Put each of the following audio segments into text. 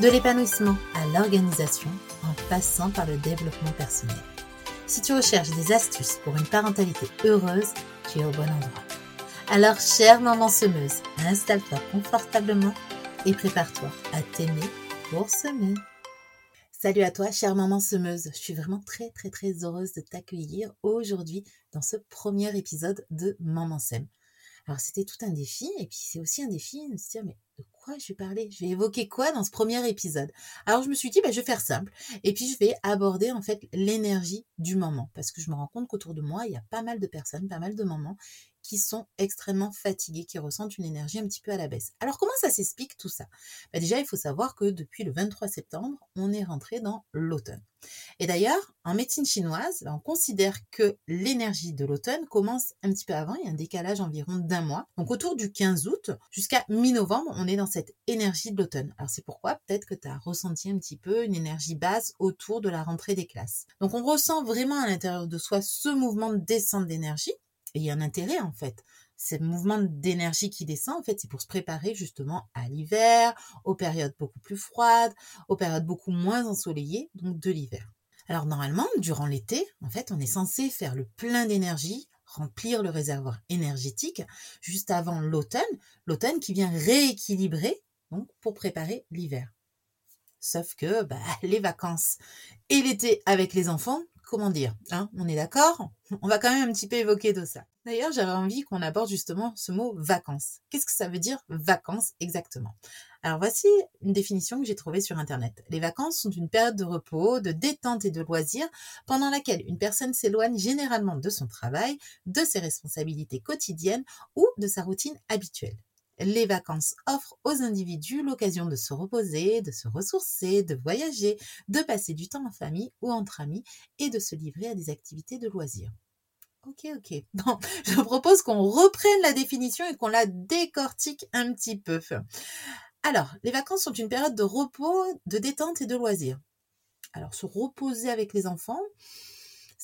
de l'épanouissement à l'organisation en passant par le développement personnel. Si tu recherches des astuces pour une parentalité heureuse, tu es au bon endroit. Alors, chère maman semeuse, installe-toi confortablement et prépare-toi à t'aimer pour semer. Salut à toi, chère maman semeuse. Je suis vraiment très, très, très heureuse de t'accueillir aujourd'hui dans ce premier épisode de Maman Sème. Alors, c'était tout un défi, et puis c'est aussi un défi de se dire, mais je vais parler? Je vais évoquer quoi dans ce premier épisode? Alors je me suis dit, bah, je vais faire simple. Et puis je vais aborder en fait l'énergie du moment. Parce que je me rends compte qu'autour de moi, il y a pas mal de personnes, pas mal de mamans qui sont extrêmement fatiguées, qui ressentent une énergie un petit peu à la baisse. Alors comment ça s'explique tout ça? Bah, Déjà, il faut savoir que depuis le 23 septembre, on est rentré dans l'automne. Et d'ailleurs, en médecine chinoise, on considère que l'énergie de l'automne commence un petit peu avant, il y a un décalage environ d'un mois. Donc autour du 15 août jusqu'à mi-novembre, on est dans cette énergie de l'automne. Alors c'est pourquoi? Peut-être que tu as ressenti un petit peu une énergie basse autour de la rentrée des classes. Donc on ressent vraiment à l'intérieur de soi ce mouvement de descente d'énergie et il y a un intérêt en fait. Ce mouvement d'énergie qui descend, en fait, c'est pour se préparer justement à l'hiver, aux périodes beaucoup plus froides, aux périodes beaucoup moins ensoleillées, donc de l'hiver. Alors normalement, durant l'été, en fait, on est censé faire le plein d'énergie, remplir le réservoir énergétique juste avant l'automne, l'automne qui vient rééquilibrer donc pour préparer l'hiver. Sauf que bah, les vacances et l'été avec les enfants, comment dire, hein, on est d'accord? On va quand même un petit peu évoquer tout ça. D'ailleurs, j'avais envie qu'on aborde justement ce mot vacances. Qu'est-ce que ça veut dire vacances exactement? Alors voici une définition que j'ai trouvée sur Internet. Les vacances sont une période de repos, de détente et de loisirs pendant laquelle une personne s'éloigne généralement de son travail, de ses responsabilités quotidiennes ou de sa routine habituelle. Les vacances offrent aux individus l'occasion de se reposer, de se ressourcer, de voyager, de passer du temps en famille ou entre amis et de se livrer à des activités de loisirs. Ok, ok. Bon, je propose qu'on reprenne la définition et qu'on la décortique un petit peu. Alors, les vacances sont une période de repos, de détente et de loisirs. Alors, se reposer avec les enfants,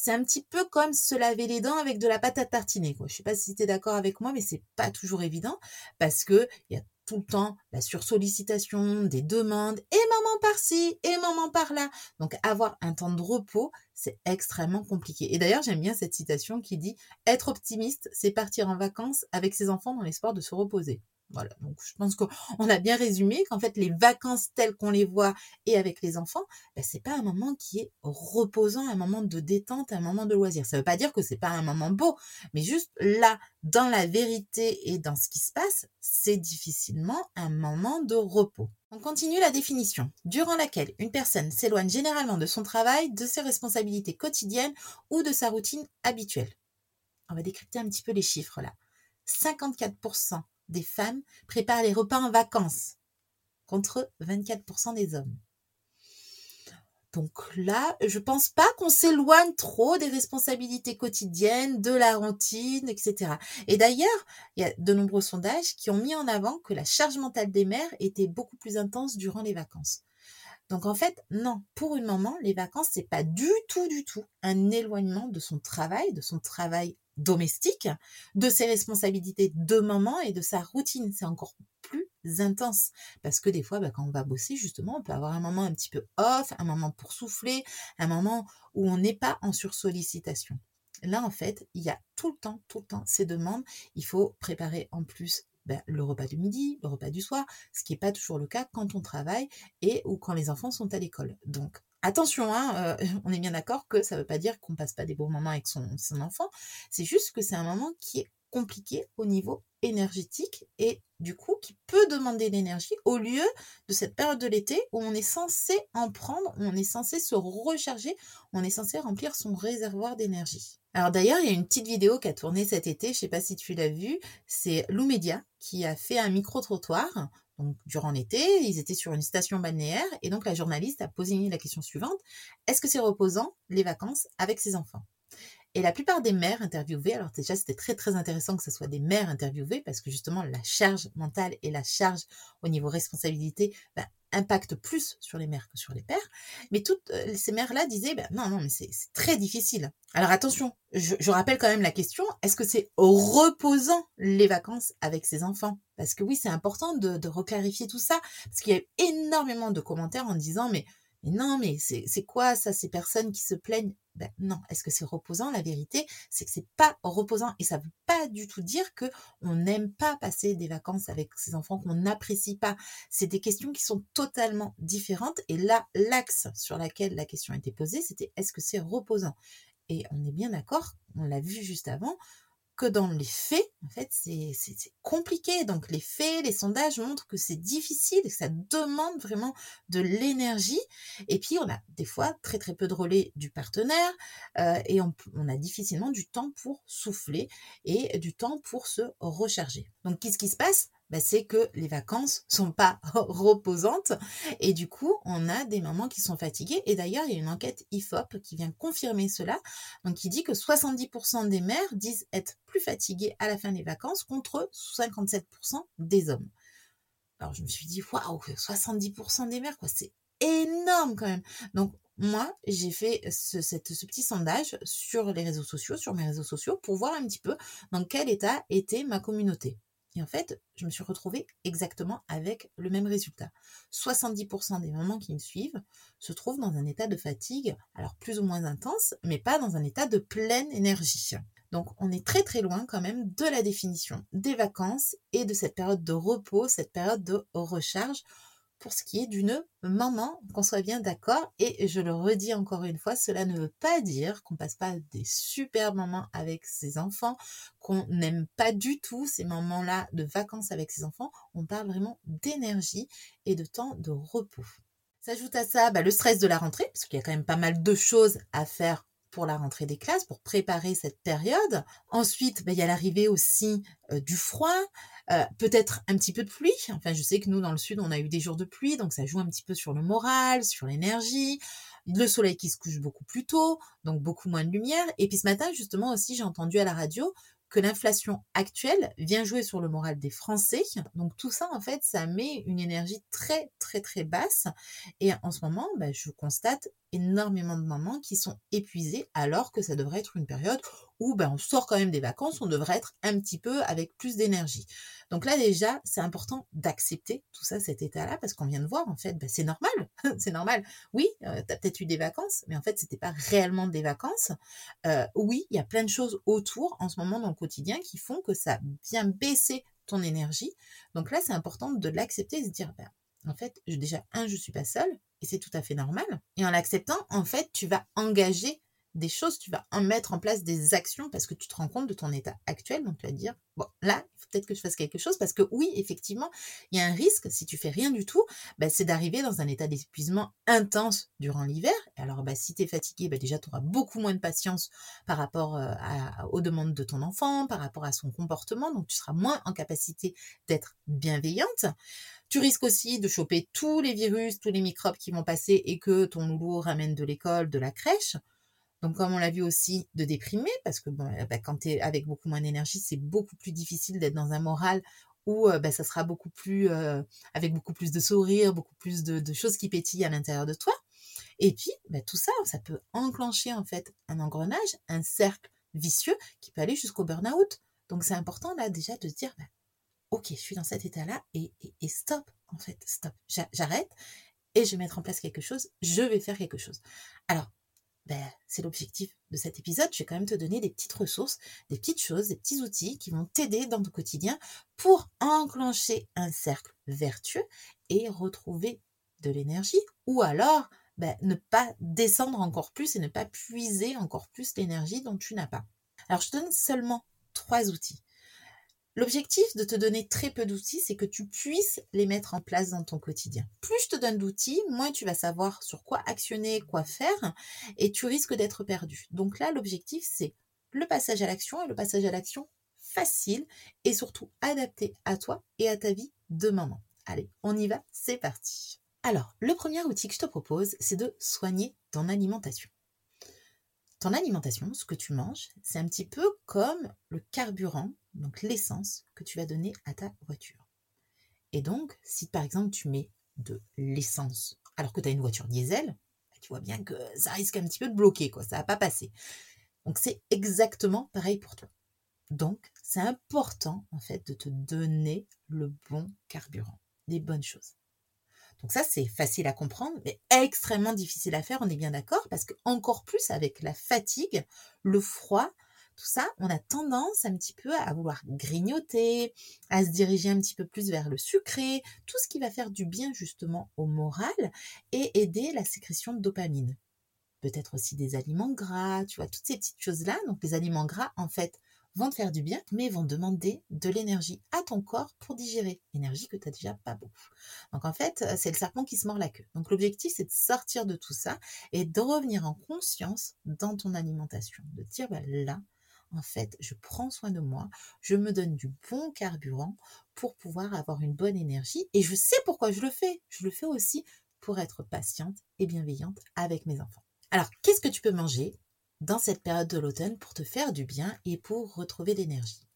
c'est un petit peu comme se laver les dents avec de la pâte à tartiner. Je sais pas si tu es d'accord avec moi, mais c'est pas toujours évident parce que il y a tout le temps la sursollicitation, des demandes, et maman par-ci, et maman par-là. Donc avoir un temps de repos, c'est extrêmement compliqué. Et d'ailleurs, j'aime bien cette citation qui dit Être optimiste, c'est partir en vacances avec ses enfants dans l'espoir de se reposer. Voilà, donc je pense qu'on a bien résumé qu'en fait les vacances telles qu'on les voit et avec les enfants, ben, c'est pas un moment qui est reposant, un moment de détente, un moment de loisir. Ça veut pas dire que c'est pas un moment beau, mais juste là, dans la vérité et dans ce qui se passe, c'est difficilement un moment de repos. On continue la définition, durant laquelle une personne s'éloigne généralement de son travail, de ses responsabilités quotidiennes ou de sa routine habituelle. On va décrypter un petit peu les chiffres là. 54% des femmes préparent les repas en vacances, contre 24% des hommes. Donc là, je pense pas qu'on s'éloigne trop des responsabilités quotidiennes, de la routine, etc. Et d'ailleurs, il y a de nombreux sondages qui ont mis en avant que la charge mentale des mères était beaucoup plus intense durant les vacances. Donc en fait, non, pour une maman, les vacances, c'est pas du tout, du tout un éloignement de son travail, de son travail domestique, de ses responsabilités de maman et de sa routine. C'est encore plus intense parce que des fois, bah, quand on va bosser, justement, on peut avoir un moment un petit peu off, un moment pour souffler, un moment où on n'est pas en sursollicitation. Là, en fait, il y a tout le temps, tout le temps ces demandes. Il faut préparer en plus ben, le repas du midi, le repas du soir, ce qui n'est pas toujours le cas quand on travaille et ou quand les enfants sont à l'école. Donc Attention, hein, euh, on est bien d'accord que ça ne veut pas dire qu'on passe pas des bons moments avec son, enfant. C'est juste que c'est un moment qui est compliqué au niveau énergétique et du coup qui peut demander l'énergie au lieu de cette période de l'été où on est censé en prendre, où on est censé se recharger, on est censé remplir son réservoir d'énergie. Alors d'ailleurs, il y a une petite vidéo qui a tourné cet été, je sais pas si tu l'as vue, c'est Lou Media qui a fait un micro-trottoir Donc, durant l'été, ils étaient sur une station balnéaire et donc la journaliste a posé la question suivante. Est-ce que c'est reposant les vacances avec ses enfants? Et la plupart des mères interviewées, alors déjà c'était très très intéressant que ce soit des mères interviewées parce que justement la charge mentale et la charge au niveau responsabilité ben, impactent plus sur les mères que sur les pères. Mais toutes euh, ces mères-là disaient ben, non, non, mais c'est très difficile. Alors attention, je, rappelle quand même la question, est-ce que c'est reposant les vacances avec ses enfants? Parce que oui, c'est important de, reclarifier tout ça, parce qu'il y a énormément de commentaires en disant mais mais non, mais c'est quoi ça, ces personnes qui se plaignent ben non, est-ce que c'est reposant? La vérité, c'est que c'est pas reposant et ça veut pas du tout dire que on n'aime pas passer des vacances avec ses enfants, qu'on n'apprécie pas. C'est des questions qui sont totalement différentes et là, l'axe sur lequel la question a été posée, c'était est-ce que c'est reposant? Et on est bien d'accord, on l'a vu juste avant, que dans les faits, en fait, c'est compliqué. Donc les faits, les sondages montrent que c'est difficile, que ça demande vraiment de l'énergie. Et puis on a des fois très très peu de relais du partenaire euh, et on, on, a difficilement du temps pour souffler et du temps pour se recharger. Donc qu'est-ce qui se passe? Bah, c'est que les vacances sont pas reposantes et du coup on a des mamans qui sont fatiguées et d'ailleurs il y a une enquête IFOP qui vient confirmer cela donc qui dit que 70% des mères disent être plus fatiguées à la fin des vacances contre 57% des hommes. Alors je me suis dit waouh 70% des mères quoi c'est énorme quand même donc moi, j'ai fait ce, petit sondage sur les réseaux sociaux, sur mes réseaux sociaux, pour voir un petit peu dans quel état était ma communauté. Et en fait, je me suis retrouvée exactement avec le même résultat. 70% des mamans qui me suivent se trouvent dans un état de fatigue, alors plus ou moins intense, mais pas dans un état de pleine énergie. Donc on est très très loin quand même de la définition des vacances et de cette période de repos, cette période de recharge pour ce qui est d'une maman, qu'on soit bien d'accord. Et je le redis encore une fois, cela ne veut pas dire qu'on passe pas des super moments avec ses enfants, qu'on n'aime pas du tout ces moments-là de vacances avec ses enfants. On parle vraiment d'énergie et de temps de repos. S'ajoute à ça bah, le stress de la rentrée, parce qu'il y a quand même pas mal de choses à faire pour la rentrée des classes, pour préparer cette période. Ensuite, bah, il y a l'arrivée aussi euh, du froid, euh, peut-être un petit peu de pluie. Enfin, je sais que nous, dans le sud, on a eu des jours de pluie, donc ça joue un petit peu sur le moral, sur l'énergie. Le soleil qui se couche beaucoup plus tôt, donc beaucoup moins de lumière. Et puis ce matin, justement, aussi, j'ai entendu à la radio que l'inflation actuelle vient jouer sur le moral des Français. Donc tout ça, en fait, ça met une énergie très, très, très basse. Et en ce moment, bah, je constate énormément de mamans qui sont épuisées alors que ça devrait être une période où ben, on sort quand même des vacances, on devrait être un petit peu avec plus d'énergie. Donc là déjà, c'est important d'accepter tout ça, cet état-là, parce qu'on vient de voir, en fait, ben, c'est normal, c'est normal. Oui, euh, tu peut-être eu des vacances, mais en fait, c'était pas réellement des vacances. Euh, oui, il y a plein de choses autour en ce moment dans le quotidien qui font que ça vient baisser ton énergie. Donc là, c'est important de l'accepter et de se dire, ben, en fait, déjà, un, je suis pas seule, et c'est tout à fait normal. Et en l'acceptant, en fait, tu vas engager des choses, tu vas en mettre en place des actions parce que tu te rends compte de ton état actuel. Donc tu vas dire, bon, là, il faut peut-être que je fasse quelque chose parce que oui, effectivement, il y a un risque, si tu fais rien du tout, bah, c'est d'arriver dans un état d'épuisement intense durant l'hiver. Alors bah, si tu es fatigué, bah, déjà, tu auras beaucoup moins de patience par rapport euh, aux demandes de ton enfant, par rapport à son comportement. Donc tu seras moins en capacité d'être bienveillante. Tu risques aussi de choper tous les virus, tous les microbes qui vont passer et que ton loulou ramène de l'école, de la crèche. Donc, comme on l'a vu aussi, de déprimer, parce que bon, bah, quand tu es avec beaucoup moins d'énergie, c'est beaucoup plus difficile d'être dans un moral où euh, bah, ça sera beaucoup plus, euh, avec beaucoup plus de sourires, beaucoup plus de, choses qui pétillent à l'intérieur de toi. Et puis, bah, tout ça, ça peut enclencher en fait un engrenage, un cercle vicieux qui peut aller jusqu'au burn-out. Donc, c'est important là déjà de se dire, ok, je suis dans cet état-là et, stop, en fait, stop. J'arrête et je vais mettre en place quelque chose, je vais faire quelque chose. Alors, ben, c'est l'objectif de cet épisode. Je vais quand même te donner des petites ressources, des petites choses, des petits outils qui vont t'aider dans ton quotidien pour enclencher un cercle vertueux et retrouver de l'énergie ou alors ben, ne pas descendre encore plus et ne pas puiser encore plus l'énergie dont tu n'as pas. Alors je te donne seulement trois outils. L'objectif de te donner très peu d'outils, c'est que tu puisses les mettre en place dans ton quotidien. Plus je te donne d'outils, moins tu vas savoir sur quoi actionner, quoi faire, et tu risques d'être perdu. Donc là, l'objectif, c'est le passage à l'action et le passage à l'action facile et surtout adapté à toi et à ta vie de maman. Allez, on y va, c'est parti. Alors, le premier outil que je te propose, c'est de soigner ton alimentation. Ton alimentation, ce que tu manges, c'est un petit peu comme le carburant, donc l'essence que tu vas donner à ta voiture. Et donc, si par exemple tu mets de l'essence alors que tu as une voiture diesel, tu vois bien que ça risque un petit peu de bloquer, quoi, ça va pas passer. Donc c'est exactement pareil pour toi. Donc c'est important en fait de te donner le bon carburant, les bonnes choses. Donc ça c'est facile à comprendre, mais extrêmement difficile à faire, on est bien d'accord, parce que encore plus avec la fatigue, le froid, tout ça, on a tendance un petit peu à vouloir grignoter, à se diriger un petit peu plus vers le sucré, tout ce qui va faire du bien justement au moral et aider la sécrétion de dopamine. Peut-être aussi des aliments gras, tu vois, toutes ces petites choses-là. Donc les aliments gras, en fait, vont te faire du bien, mais vont demander de l'énergie à ton corps pour digérer. Énergie que tu n'as déjà pas beaucoup. Donc en fait, c'est le serpent qui se mord la queue. Donc l'objectif, c'est de sortir de tout ça et de revenir en conscience dans ton alimentation. De dire, bah, là, en fait, je prends soin de moi, je me donne du bon carburant pour pouvoir avoir une bonne énergie et je sais pourquoi je le fais. Je le fais aussi pour être patiente et bienveillante avec mes enfants. Alors, qu'est-ce que tu peux manger dans cette période de l'automne pour te faire du bien et pour retrouver l'énergie?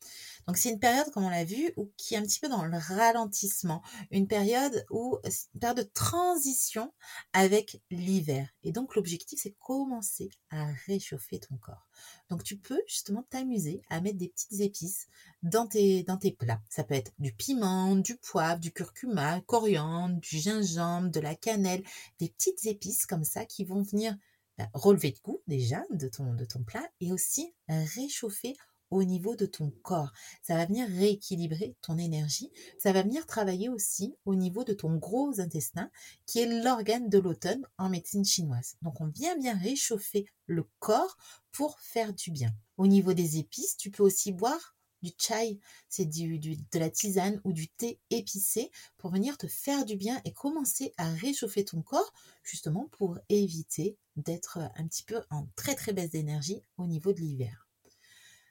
Donc c'est une période, comme on l'a vu, où, qui est un petit peu dans le ralentissement, une période où une période de transition avec l'hiver. Et donc l'objectif, c'est commencer à réchauffer ton corps. Donc tu peux justement t'amuser à mettre des petites épices dans tes, plats. Ça peut être du piment, du poivre, du curcuma, coriandre, du gingembre, de la cannelle, des petites épices comme ça qui vont venir bah, relever de goût déjà de ton, de ton plat et aussi réchauffer au niveau de ton corps. Ça va venir rééquilibrer ton énergie. Ça va venir travailler aussi au niveau de ton gros intestin, qui est l'organe de l'automne en médecine chinoise. Donc on vient bien réchauffer le corps pour faire du bien. Au niveau des épices, tu peux aussi boire du chai, c'est du, de la tisane ou du thé épicé pour venir te faire du bien et commencer à réchauffer ton corps justement pour éviter d'être un petit peu en très très baisse d'énergie au niveau de l'hiver.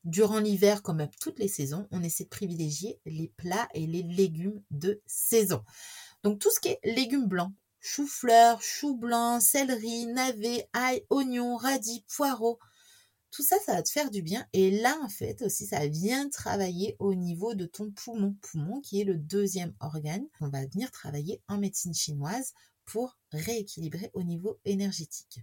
Durant l'hiver, comme toutes les saisons, on essaie de privilégier les plats et les légumes de saison. Donc tout ce qui est légumes blancs, chou-fleur, chou blanc, céleri, navet, ail, oignon, radis, poireaux, tout ça, ça va te faire du bien. Et là, en fait, aussi, ça vient travailler au niveau de ton poumon. Poumon qui est le deuxième organe. On va venir travailler en médecine chinoise pour rééquilibrer au niveau énergétique.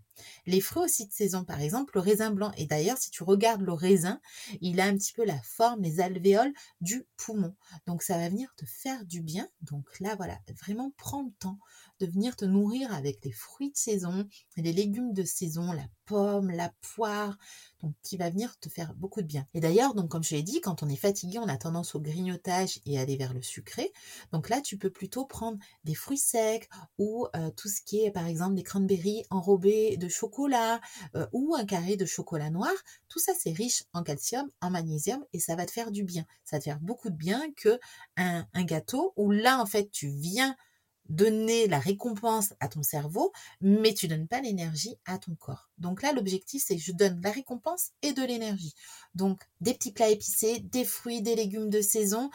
Les fruits aussi de saison, par exemple, le raisin blanc. Et d'ailleurs, si tu regardes le raisin, il a un petit peu la forme, les alvéoles du poumon. Donc, ça va venir te faire du bien. Donc là, voilà, vraiment prends le temps de venir te nourrir avec les fruits de saison, les légumes de saison, la pomme, la poire, donc qui va venir te faire beaucoup de bien. Et d'ailleurs, donc comme je l'ai dit, quand on est fatigué, on a tendance au grignotage et aller vers le sucré. Donc là, tu peux plutôt prendre des fruits secs ou euh, tout qui est par exemple des cranberries enrobés de chocolat euh, ou un carré de chocolat noir. Tout ça, c'est riche en calcium, en magnésium et ça va te faire du bien. Ça va te faire beaucoup de bien que un, un gâteau où là, en fait, tu viens donner la récompense à ton cerveau, mais tu donnes pas l'énergie à ton corps. Donc là, l'objectif, c'est je donne la récompense et de l'énergie. Donc des petits plats épicés, des fruits, des légumes de saison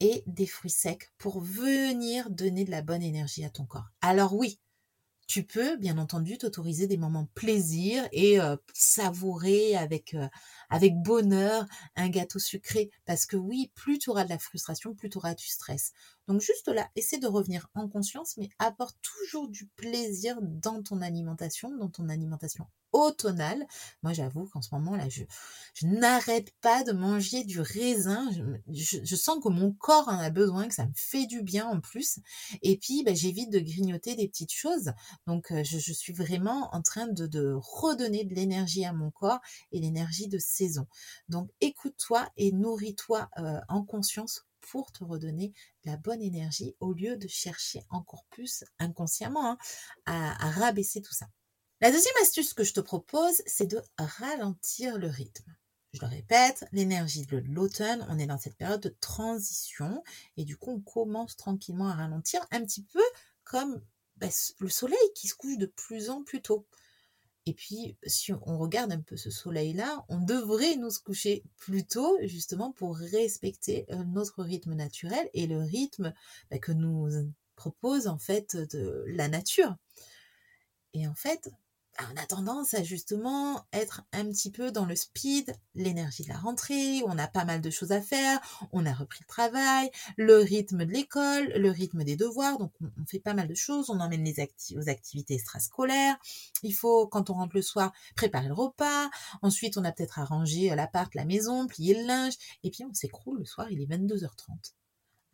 et des fruits secs pour venir donner de la bonne énergie à ton corps. Alors oui, tu peux bien entendu t'autoriser des moments plaisir et savourer avec avec bonheur un gâteau sucré parce que oui, plus tu auras de la frustration, plus tu auras du stress. Donc juste là, essaie de revenir en conscience mais apporte toujours du plaisir dans ton alimentation, dans ton alimentation automnale. Moi, j'avoue qu'en ce moment, là, je, n'arrête pas de manger du raisin. Je, sens que mon corps en a besoin, que ça me fait du bien en plus. Et puis, bah, j'évite de grignoter des petites choses. Donc, euh, je, suis vraiment en train de, de redonner de l'énergie à mon corps et l'énergie de saison. Donc, écoute-toi et nourris-toi euh, en conscience pour te redonner la bonne énergie au lieu de chercher encore plus inconsciemment hein, à rabaisser tout ça. La deuxième astuce que je te propose, c'est de ralentir le rythme. Je le répète, l'énergie de l'automne, on est dans cette période de transition et du coup on commence tranquillement à ralentir un petit peu comme bah, le soleil qui se couche de plus en plus tôt. Et puis, si on regarde un peu ce soleil-là, on devrait nous coucher plus tôt, justement, pour respecter notre rythme naturel et le rythme bah, que nous propose en fait de la nature. Et en fait, on a tendance à justement être un petit peu dans le speed, l'énergie de la rentrée, on a pas mal de choses à faire, on a repris le travail, le rythme de l'école, le rythme des devoirs, donc on, fait pas mal de choses, on emmène les aux activités extrascolaires, il faut, quand on rentre le soir, préparer le repas, ensuite on a peut-être à ranger l'appart, la maison, plier le linge, et puis on s'écroule le soir, il est 22h30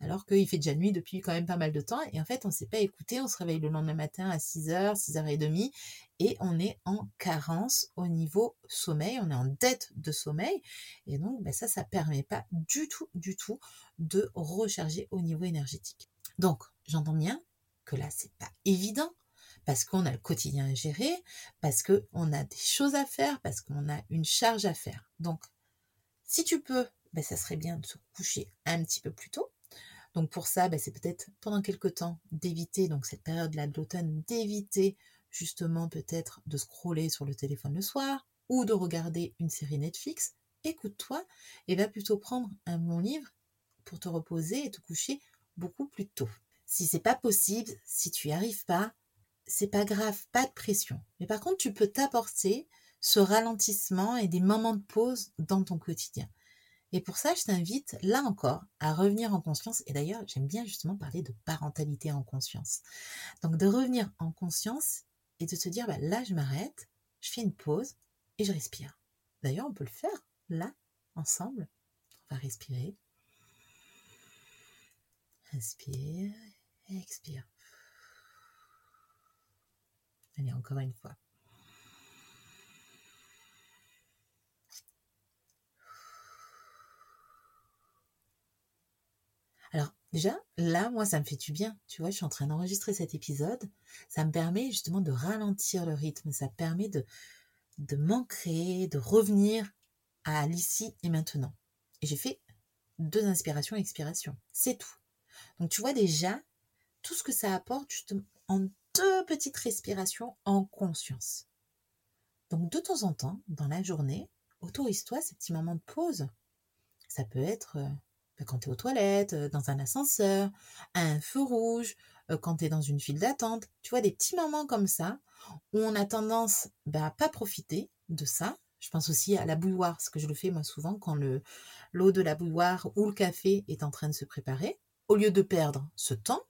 alors qu'il fait déjà nuit depuis quand même pas mal de temps, et en fait on ne s'est pas écouté, on se réveille le lendemain matin à 6h, 6h30, et on est en carence au niveau sommeil, on est en dette de sommeil, et donc ben ça, ça permet pas du tout, du tout de recharger au niveau énergétique. Donc, j'entends bien que là, c'est pas évident, parce qu'on a le quotidien à gérer, parce qu'on a des choses à faire, parce qu'on a une charge à faire. Donc, si tu peux, ben, ça serait bien de se coucher un petit peu plus tôt, donc pour ça, ben, c'est peut-être pendant quelques temps d'éviter, donc cette période-là de l'automne, d'éviter justement peut-être de scroller sur le téléphone le soir ou de regarder une série Netflix. Écoute-toi et va plutôt prendre un bon livre pour te reposer et te coucher beaucoup plus tôt. Si c'est pas possible, si tu n'y arrives pas, c'est pas grave, pas de pression. Mais par contre, tu peux t'apporter ce ralentissement et des moments de pause dans ton quotidien. Et pour ça, je t'invite, là encore, à revenir en conscience. Et d'ailleurs, j'aime bien justement parler de parentalité en conscience. Donc, de revenir en conscience et de se dire, bah, là, je m'arrête, je fais une pause et je respire. D'ailleurs, on peut le faire là, ensemble. On va respirer. Inspire, expire. Allez, encore une fois. Alors déjà, là, moi, ça me fait du bien. Tu vois, je suis en train d'enregistrer cet épisode. Ça me permet justement de ralentir le rythme. Ça permet de, de m'ancrer, de revenir à l'ici et maintenant. Et j'ai fait deux inspirations et expirations. C'est tout. Donc tu vois déjà tout ce que ça apporte justement en deux petites respirations en conscience. Donc de temps en temps, dans la journée, autorise-toi ces petits moments de pause. Ça peut être euh, quand tu es aux toilettes, euh, dans un ascenseur, un feu rouge, euh, quand tu es dans une file d'attente. Tu vois, des petits moments comme ça où on a tendance bah, à pas profiter de ça. Je pense aussi à la bouilloire, parce que je le fais moi souvent quand l'eau de la bouilloire ou le café est en train de se préparer. Au lieu de perdre ce temps,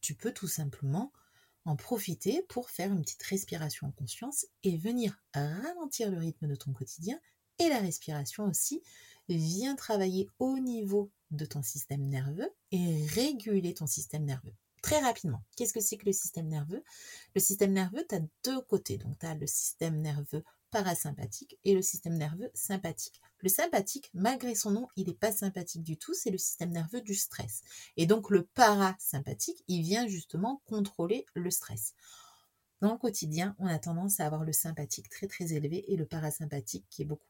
tu peux tout simplement en profiter pour faire une petite respiration en conscience et venir ralentir le rythme de ton quotidien et la respiration aussi vient travailler au niveau de ton système nerveux et réguler ton système nerveux. Très rapidement, qu'est-ce que c'est que le système nerveux? Le système nerveux, tu as deux côtés. Donc, tu as le système nerveux parasympathique et le système nerveux sympathique. Le sympathique, malgré son nom, il n'est pas sympathique du tout, c'est le système nerveux du stress. Et donc le parasympathique, il vient justement contrôler le stress. Dans le quotidien, on a tendance à avoir le sympathique très très élevé et le parasympathique qui est beaucoup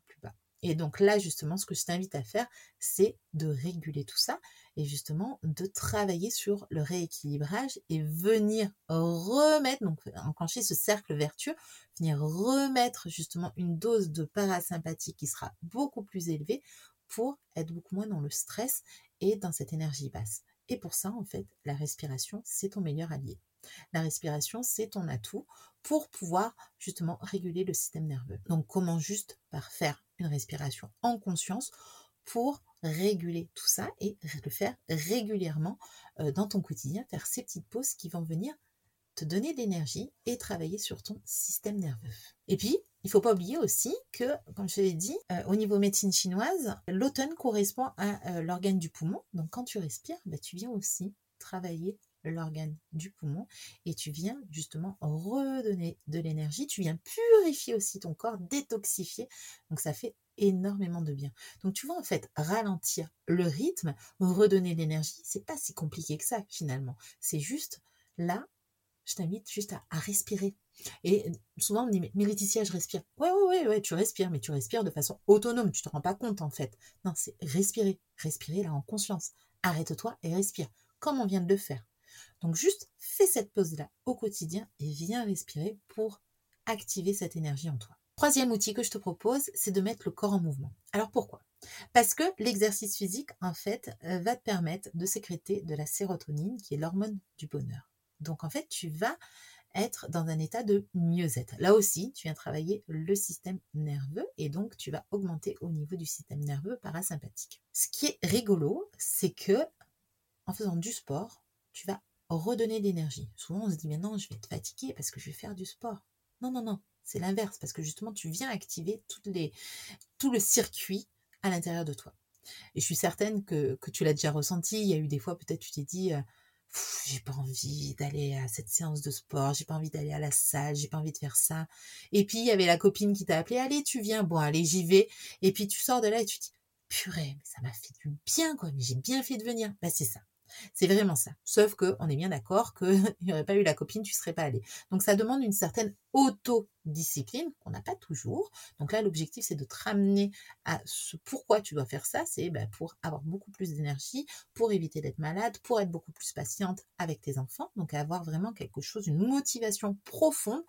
et donc là, justement, ce que je t'invite à faire, c'est de réguler tout ça et justement de travailler sur le rééquilibrage et venir remettre, donc enclencher ce cercle vertueux, venir remettre justement une dose de parasympathie qui sera beaucoup plus élevée pour être beaucoup moins dans le stress et dans cette énergie basse. Et pour ça, en fait, la respiration, c'est ton meilleur allié. La respiration, c'est ton atout pour pouvoir justement réguler le système nerveux. Donc comment juste par faire une respiration en conscience pour réguler tout ça et le faire régulièrement euh, dans ton quotidien, faire ces petites pauses qui vont venir te donner de l'énergie et travailler sur ton système nerveux. Et puis, il ne faut pas oublier aussi que, comme je l'ai dit, euh, au niveau médecine chinoise, l'automne correspond à euh, l'organe du poumon. Donc quand tu respires, bah, tu viens aussi travailler l'organe du poumon et tu viens justement redonner de l'énergie, tu viens purifier aussi ton corps, détoxifier. Donc ça fait énormément de bien. Donc tu vois en fait ralentir le rythme, redonner l'énergie, c'est pas si compliqué que ça finalement. C'est juste là, je t'invite juste à, respirer. Et souvent on me dit mais, Laetitia je respire. Ouais ouais ouais ouais tu respires mais tu respires de façon autonome, tu te rends pas compte en fait. Non c'est respirer, respirer là en conscience. Arrête-toi et respire comme on vient de le faire. Donc juste fais cette pause-là au quotidien et viens respirer pour activer cette énergie en toi. Troisième outil que je te propose, c'est de mettre le corps en mouvement. Alors pourquoi? Parce que l'exercice physique, en fait, euh, va te permettre de sécréter de la sérotonine, qui est l'hormone du bonheur. Donc en fait, tu vas être dans un état de mieux-être. Là aussi, tu viens travailler le système nerveux et donc tu vas augmenter au niveau du système nerveux parasympathique. Ce qui est rigolo, c'est que en faisant du sport, tu vas redonner de l'énergie. Souvent, on se dit, mais non, je vais être fatigué parce que je vais faire du sport. Non, non, non, c'est l'inverse, parce que justement, tu viens activer tout le circuit à l'intérieur de toi. Et je suis certaine que, que tu l'as déjà ressenti. Il y a eu des fois, peut-être, tu t'es dit, euh, j'ai pas envie d'aller à cette séance de sport, j'ai pas envie d'aller à la salle, j'ai pas envie de faire ça. Et puis, il y avait la copine qui t'a appelé, allez, tu viens, bon, allez, j'y vais. Et puis, tu sors de là et tu te dis, purée, mais ça m'a fait du bien, quoi, mais j'ai bien fait de venir. Bah, c'est ça. C'est vraiment ça. Sauf qu'on est bien d'accord qu'il n'y aurait pas eu la copine, tu ne serais pas allé. Donc ça demande une certaine autodiscipline qu'on n'a pas toujours. Donc là, l'objectif, c'est de te ramener à ce pourquoi tu dois faire ça. C'est bah, pour avoir beaucoup plus d'énergie, pour éviter d'être malade, pour être beaucoup plus patiente avec tes enfants. Donc avoir vraiment quelque chose, une motivation profonde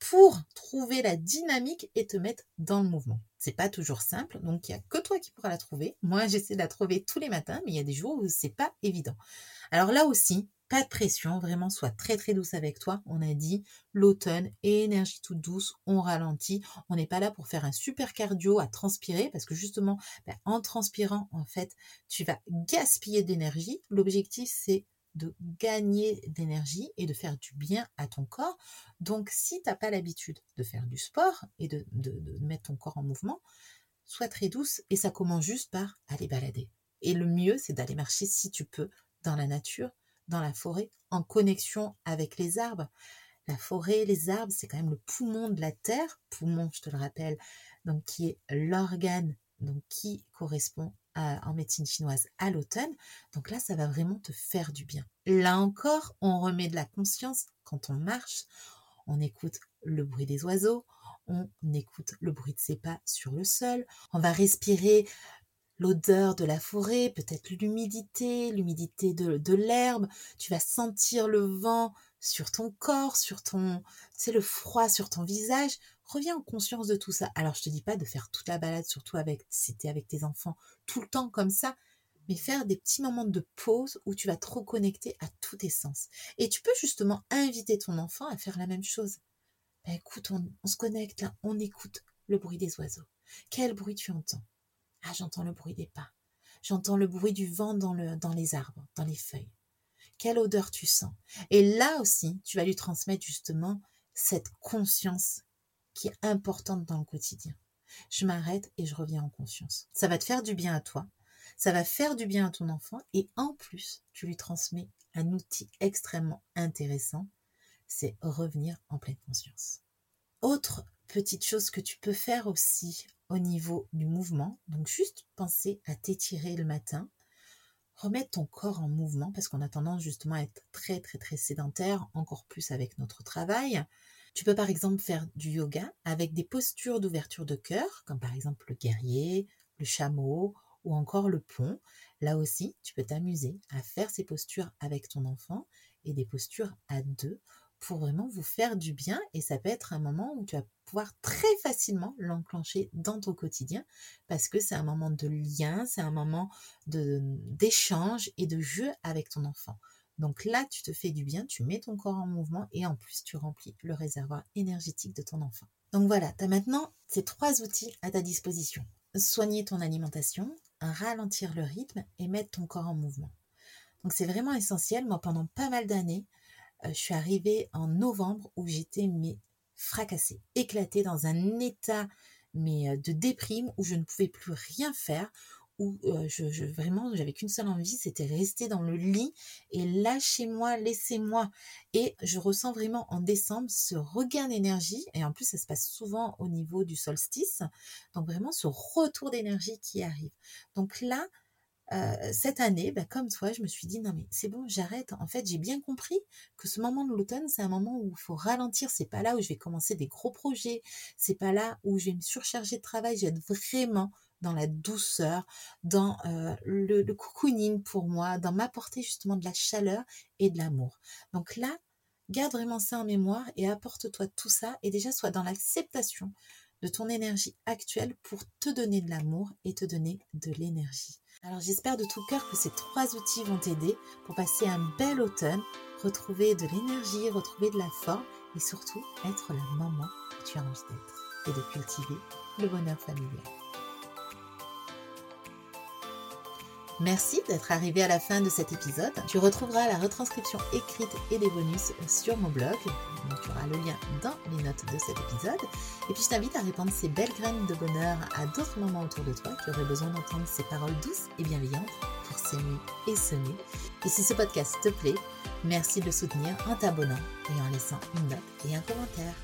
pour trouver la dynamique et te mettre dans le mouvement. C'est pas toujours simple, donc il y a que toi qui pourras la trouver. Moi, j'essaie de la trouver tous les matins, mais il y a des jours où c'est pas évident. Alors là aussi, pas de pression, vraiment sois très très douce avec toi. On a dit l'automne énergie toute douce, on ralentit. On n'est pas là pour faire un super cardio à transpirer parce que justement, ben, en transpirant, en fait, tu vas gaspiller d'énergie. L'objectif, c'est de gagner d'énergie et de faire du bien à ton corps. Donc, si tu n'as pas l'habitude de faire du sport et de, mettre ton corps en mouvement, sois très douce et ça commence juste par aller balader. Et le mieux, c'est d'aller marcher si tu peux dans la nature, dans la forêt, en connexion avec les arbres. La forêt, les arbres, c'est quand même le poumon de la terre, poumon, je te le rappelle, donc qui est l'organe donc qui correspond en médecine chinoise à l'automne. Donc là, ça va vraiment te faire du bien. Là encore, on remet de la conscience quand on marche. On écoute le bruit des oiseaux, on écoute le bruit de ses pas sur le sol, on va respirer l'odeur de la forêt, peut-être l'humidité, l'humidité de, l'herbe, tu vas sentir le vent sur ton corps, sur ton, tu le froid sur ton visage. Reviens en conscience de tout ça. Alors, je te dis pas de faire toute la balade, surtout avec, si es avec tes enfants, tout le temps comme ça, mais faire des petits moments de pause où tu vas te reconnecter à tous tes sens. Et tu peux justement inviter ton enfant à faire la même chose. Ben, écoute, on, se connecte là, on écoute le bruit des oiseaux. Quel bruit tu entends? Ah, j'entends le bruit des pas. J'entends le bruit du vent dans les arbres, dans les feuilles. Quelle odeur tu sens? Et là aussi, tu vas lui transmettre justement cette conscience qui est importante dans le quotidien. Je m'arrête et je reviens en conscience. Ça va te faire du bien à toi, ça va faire du bien à ton enfant et en plus, tu lui transmets un outil extrêmement intéressant, c'est revenir en pleine conscience. Autre petite chose que tu peux faire aussi au niveau du mouvement. Donc juste penser à t'étirer le matin, remettre ton corps en mouvement parce qu'on a tendance justement à être très très très sédentaire, encore plus avec notre travail. Tu peux par exemple faire du yoga avec des postures d'ouverture de cœur, comme par exemple le guerrier, le chameau ou encore le pont. Là aussi, tu peux t'amuser à faire ces postures avec ton enfant et des postures à deux pour vraiment vous faire du bien et ça peut être un moment où tu vas pouvoir très facilement l'enclencher dans ton quotidien parce que c'est un moment de lien, c'est un moment d'échange et de jeu avec ton enfant. Donc là, tu te fais du bien, tu mets ton corps en mouvement et en plus tu remplis le réservoir énergétique de ton enfant. Donc voilà, tu as maintenant ces trois outils à ta disposition. Soigner ton alimentation, ralentir le rythme et mettre ton corps en mouvement. Donc c'est vraiment essentiel. Moi, pendant pas mal d'années, euh, je suis arrivée en novembre où j'étais mais fracassée, éclatée dans un état mais euh, de déprime où je ne pouvais plus rien faire, où euh, je, vraiment j'avais qu'une seule envie, c'était rester dans le lit et lâchez-moi, laissez-moi. Et je ressens vraiment en décembre ce regain d'énergie et en plus ça se passe souvent au niveau du solstice, donc vraiment ce retour d'énergie qui arrive. Donc là, euh, cette année, bah, comme toi, je me suis dit non mais c'est bon, j'arrête. En fait, j'ai bien compris que ce moment de l'automne, c'est un moment où il faut ralentir. C'est pas là où je vais commencer des gros projets. C'est pas là où je vais me surcharger de travail. Être vraiment dans la douceur, dans euh, le, le cocooning pour moi, dans m'apporter justement de la chaleur et de l'amour. Donc là, garde vraiment ça en mémoire et apporte-toi tout ça et déjà sois dans l'acceptation de ton énergie actuelle pour te donner de l'amour et te donner de l'énergie. Alors j'espère de tout cœur que ces trois outils vont t'aider pour passer un bel automne, retrouver de l'énergie, retrouver de la forme et surtout être la maman que tu as envie d'être et de cultiver le bonheur familial. Merci d'être arrivé à la fin de cet épisode. Tu retrouveras la retranscription écrite et les bonus sur mon blog. tu auras le lien dans les notes de cet épisode. Et puis je t'invite à répandre ces belles graines de bonheur à d'autres moments autour de toi qui auraient besoin d'entendre ces paroles douces et bienveillantes pour s'aimer et semer. Et si ce podcast te plaît, merci de le soutenir en t'abonnant et en laissant une note et un commentaire.